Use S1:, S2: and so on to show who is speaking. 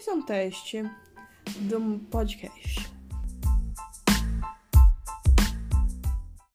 S1: Esse é um teste do podcast.